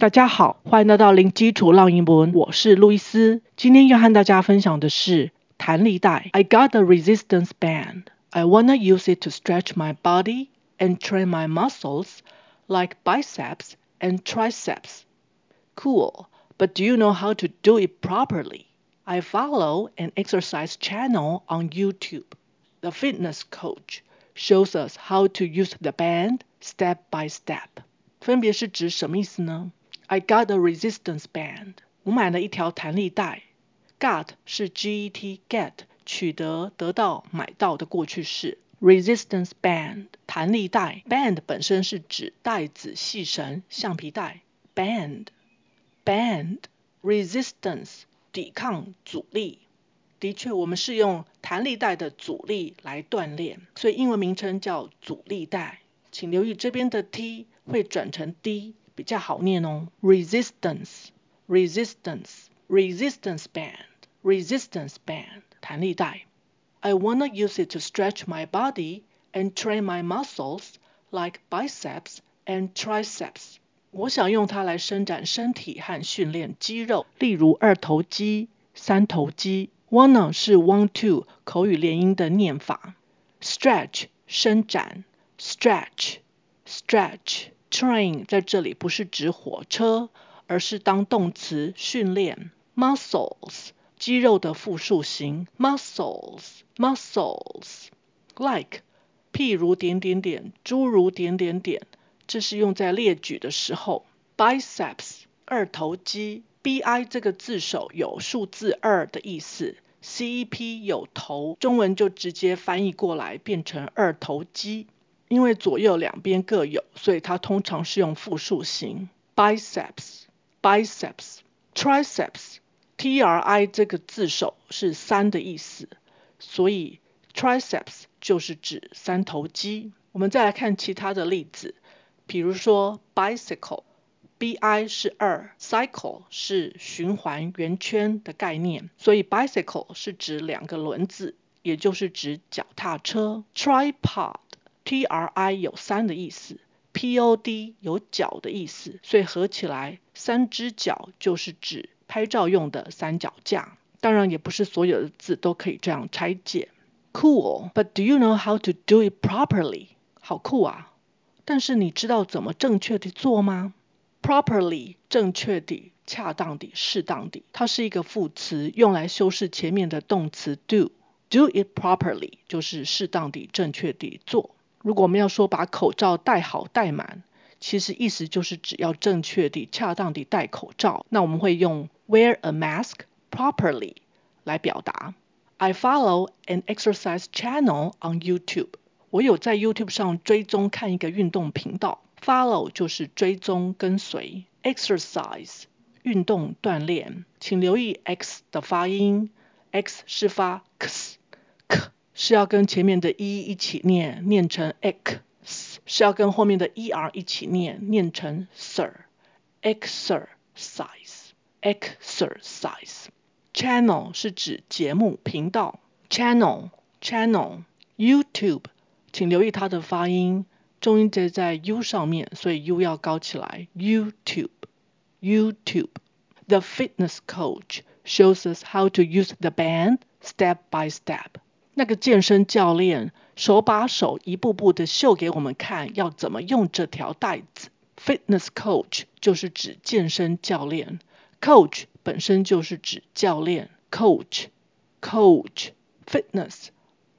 大家好，欢迎来到零基础绕英文，我是路易斯。今天要和大家分享的是弹力带。I got a resistance band. I wanna use it to stretch my body and train my muscles like biceps and triceps. Cool, but do you know how to do it properly? I follow an exercise channel on YouTube. The fitness coach shows us how to use the band step by step. 分别是指什么意思呢 ？I got a resistance band。我买了一条弹力带。Got 是 G-E-T get 取得、得到、买到的过去式。Resistance band 弹力带。Band 本身是指带子、细绳、橡皮带。Band band resistance 抵抗、阻力。的确，我们是用弹力带的阻力来锻炼，所以英文名称叫阻力带。请留意这边的 T 会转成 D。比较好念哦，resistance resistance resistance band resistance band 弹力带。I wanna use it to stretch my body and train my muscles like biceps and triceps。我想用它来伸展身体和训练肌肉，例如二头肌、三头肌。Wanna 是 want to 口语连音的念法。Stretch 伸展，stretch stretch。 Train 在这里不是指火车，而是当动词训练。Muscles 肌肉的复数形。Muscles muscles like 譬如点点点，诸如点点点，这是用在列举的时候。Biceps 二头肌。Bi 这个字首有数字二的意思。Cep 有头，中文就直接翻译过来变成二头肌。因为左右两边各有，所以它通常是用复数形。biceps biceps triceps tri 这个字首是三的意思，所以 triceps 就是指三头肌。我们再来看其他的例子，比如说 bicycle bi 是二，cycle 是循环圆圈的概念，所以 bicycle 是指两个轮子，也就是指脚踏车。tripod T R I 有三的意思，P O D 有脚的意思，所以合起来三只脚就是指拍照用的三脚架。当然，也不是所有的字都可以这样拆解。Cool, but do you know how to do it properly？好酷啊！但是你知道怎么正确地做吗？Properly 正确地、恰当地、适当地，它是一个副词，用来修饰前面的动词 do。Do it properly 就是适当地、正确地做。如果我们要说把口罩戴好戴满，其实意思就是只要正确地、恰当地戴口罩。那我们会用 wear a mask properly 来表达。I follow an exercise channel on YouTube。我有在 YouTube 上追踪看一个运动频道。Follow 就是追踪跟随，exercise 运动锻炼。请留意 x 的发音，x 是发 x。是要跟前面的 e 一起念，念成 x；是要跟后面的 er 一起念，念成 sir。exercise，exercise。channel 是指节目频道，channel，channel。YouTube，请留意它的发音，重音节在 u 上面，所以 u 要高起来。YouTube，YouTube。The fitness coach shows us how to use the band step by step. 那个健身教练手把手一步步的秀给我们看，要怎么用这条带子。Fitness coach 就是指健身教练，coach 本身就是指教练，coach，coach fitness。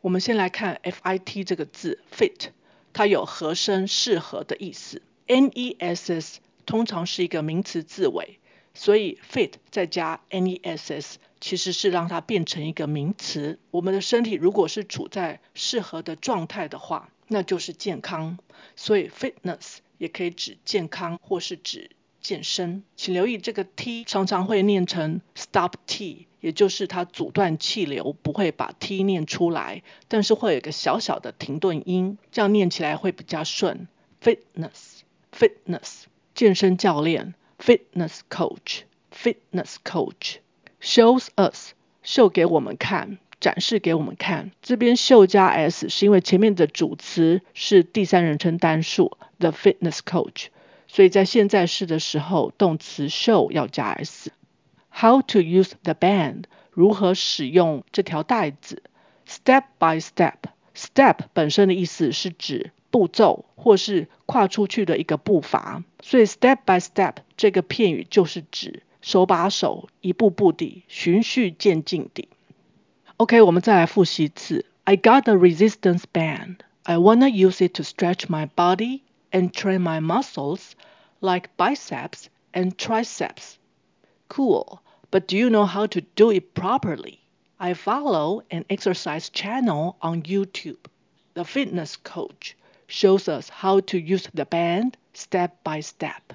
我们先来看 fit 这个字，fit 它有合身、适合的意思。ness 通常是一个名词字尾，所以 fit 再加 ness。其实是让它变成一个名词。我们的身体如果是处在适合的状态的话，那就是健康。所以 fitness 也可以指健康或是指健身。请留意这个 t 常常会念成 stop t，也就是它阻断气流，不会把 t 念出来，但是会有一个小小的停顿音，这样念起来会比较顺。fitness fitness 健身教练 fitness coach fitness coach。Shows us，秀给我们看，展示给我们看。这边秀加 s 是因为前面的主词是第三人称单数，the fitness coach，所以在现在式的时候，动词 show 要加 s。How to use the band？如何使用这条带子？Step by step。Step 本身的意思是指步骤或是跨出去的一个步伐，所以 step by step 这个片语就是指手把手、一步步地、循序渐进地。OK，我们再来复习一次。I got a resistance band. I wanna use it to stretch my body and train my muscles like biceps and triceps. Cool, but do you know how to do it properly? I follow an exercise channel on YouTube. The fitness coach shows us how to use the band step by step.